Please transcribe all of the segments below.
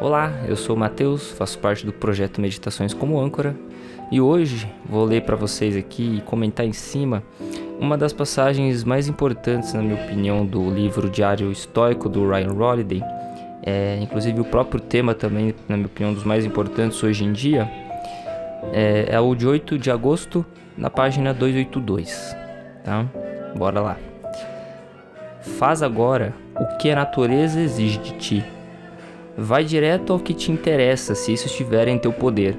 Olá, eu sou o Matheus, faço parte do projeto Meditações como Âncora e hoje vou ler para vocês aqui e comentar em cima uma das passagens mais importantes, na minha opinião, do livro Diário Estoico do Ryan Holiday. É, inclusive o próprio tema também, na minha opinião, dos mais importantes hoje em dia. É, é o de 8 de agosto, na página 282. Tá? Bora lá. Faz agora o que a natureza exige de ti. Vai direto ao que te interessa se isso estiver em teu poder.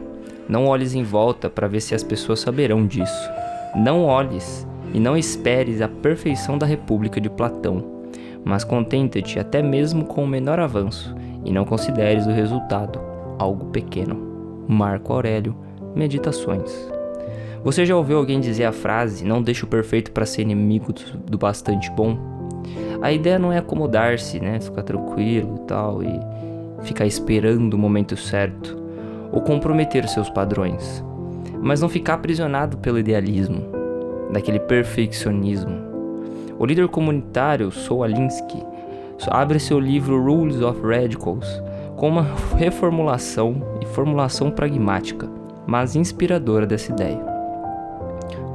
Não olhes em volta para ver se as pessoas saberão disso. Não olhes e não esperes a perfeição da República de Platão, mas contenta-te até mesmo com o menor avanço e não consideres o resultado algo pequeno. Marco Aurélio, Meditações. Você já ouviu alguém dizer a frase: Não deixe o perfeito para ser inimigo do bastante bom? A ideia não é acomodar-se, né? Ficar tranquilo e tal, e ficar esperando o momento certo, ou comprometer seus padrões, mas não ficar aprisionado pelo idealismo, daquele perfeccionismo. O líder comunitário Saul Alinsky abre seu livro Rules of Radicals com uma reformulação e formulação pragmática, mas inspiradora dessa ideia.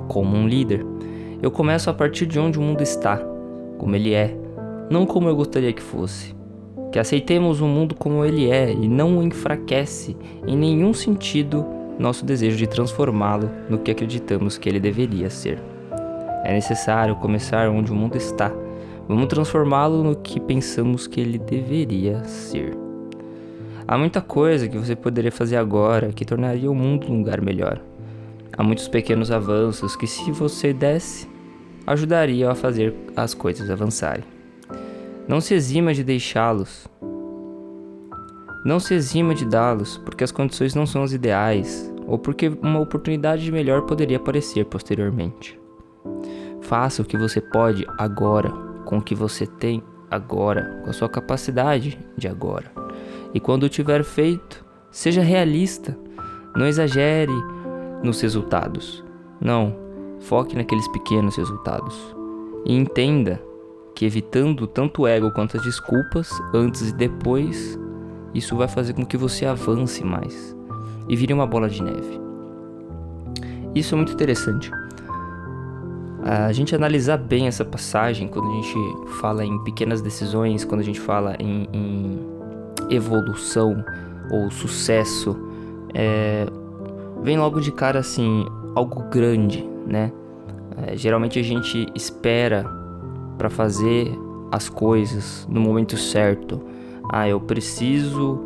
Como um líder, eu começo a partir de onde o mundo está, como ele é, não como eu gostaria que fosse que aceitemos o mundo como ele é e não enfraquece em nenhum sentido nosso desejo de transformá-lo no que acreditamos que ele deveria ser. É necessário começar onde o mundo está. Vamos transformá-lo no que pensamos que ele deveria ser. Há muita coisa que você poderia fazer agora que tornaria o mundo um lugar melhor. Há muitos pequenos avanços que, se você desse, ajudariam a fazer as coisas avançarem. Não se exima de deixá-los. Não se exima de dá-los porque as condições não são as ideais ou porque uma oportunidade melhor poderia aparecer posteriormente. Faça o que você pode agora, com o que você tem agora, com a sua capacidade de agora. E quando tiver feito, seja realista. Não exagere nos resultados. Não, foque naqueles pequenos resultados. E entenda que evitando tanto o ego quanto as desculpas, antes e depois, isso vai fazer com que você avance mais e vire uma bola de neve. Isso é muito interessante. A gente analisar bem essa passagem quando a gente fala em pequenas decisões, quando a gente fala em, em evolução ou sucesso, é, vem logo de cara assim algo grande, né? É, geralmente a gente espera para fazer as coisas no momento certo. Ah, eu preciso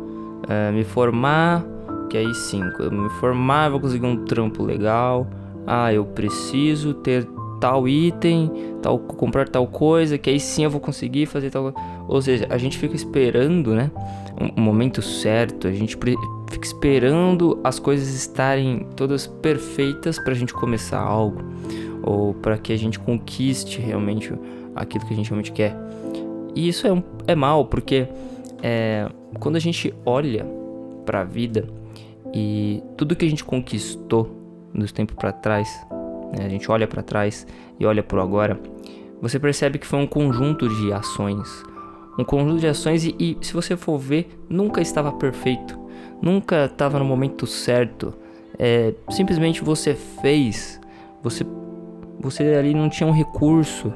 é, me formar, que aí sim, eu me formar eu vou conseguir um trampo legal. Ah, eu preciso ter tal item, tal comprar tal coisa, que aí sim eu vou conseguir fazer tal. Ou seja, a gente fica esperando, né, um, um momento certo. A gente fica esperando as coisas estarem todas perfeitas para a gente começar algo ou para que a gente conquiste realmente aquilo que a gente realmente quer. E isso é, um, é mal, porque é, quando a gente olha para a vida e tudo que a gente conquistou nos tempos para trás, né, a gente olha para trás e olha para o agora, você percebe que foi um conjunto de ações. Um conjunto de ações e, e se você for ver, nunca estava perfeito, nunca estava no momento certo. É, simplesmente você fez, você, você ali não tinha um recurso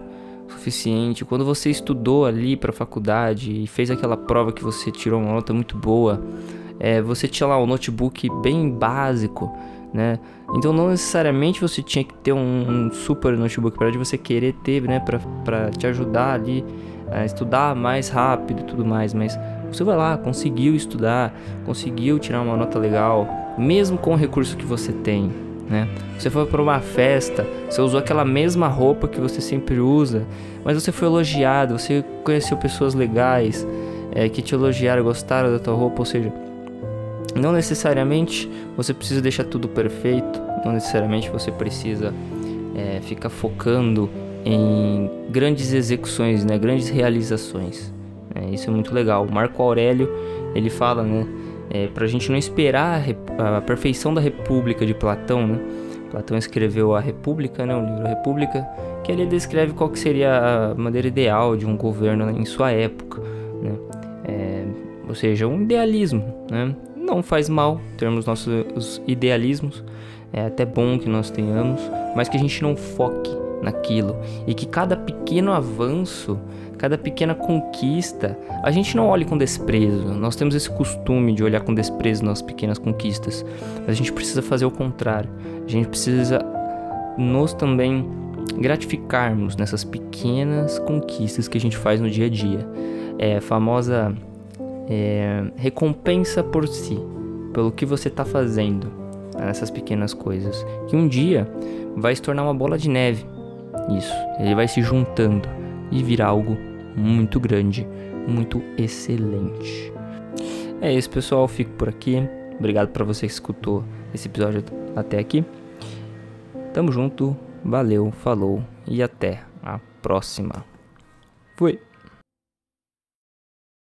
suficiente, quando você estudou ali para a faculdade e fez aquela prova que você tirou uma nota muito boa, é, você tinha lá um notebook bem básico, né? Então não necessariamente você tinha que ter um, um super notebook para você querer ter, né? Para te ajudar ali a estudar mais rápido e tudo mais, mas você vai lá, conseguiu estudar, conseguiu tirar uma nota legal, mesmo com o recurso que você tem, né? Você foi para uma festa, você usou aquela mesma roupa que você sempre usa, mas você foi elogiado, você conheceu pessoas legais é, que te elogiaram, gostaram da tua roupa, ou seja, não necessariamente você precisa deixar tudo perfeito, não necessariamente você precisa é, ficar focando em grandes execuções, né, grandes realizações. É, isso é muito legal. Marco Aurélio ele fala, né? é, para a gente não esperar a, perfeição da República de Platão, né? Platão escreveu a República, né, o livro República, que ele descreve qual que seria a maneira ideal de um governo em sua época. Né? É, ou seja, um idealismo, né? Não faz mal termos nossos idealismos, é até bom que nós tenhamos, mas que a gente não foque naquilo e que cada pequeno avanço, cada pequena conquista, a gente não olhe com desprezo. Nós temos esse costume de olhar com desprezo nas pequenas conquistas, mas a gente precisa fazer o contrário. A gente precisa nos também gratificarmos nessas pequenas conquistas que a gente faz no dia a dia. É a famosa é, recompensa por si, pelo que você está fazendo nessas pequenas coisas, que um dia vai se tornar uma bola de neve. Isso, ele vai se juntando e virar algo muito grande, muito excelente. É isso, pessoal. Fico por aqui. Obrigado para você que escutou esse episódio até aqui. Tamo junto, valeu, falou e até a próxima. Fui!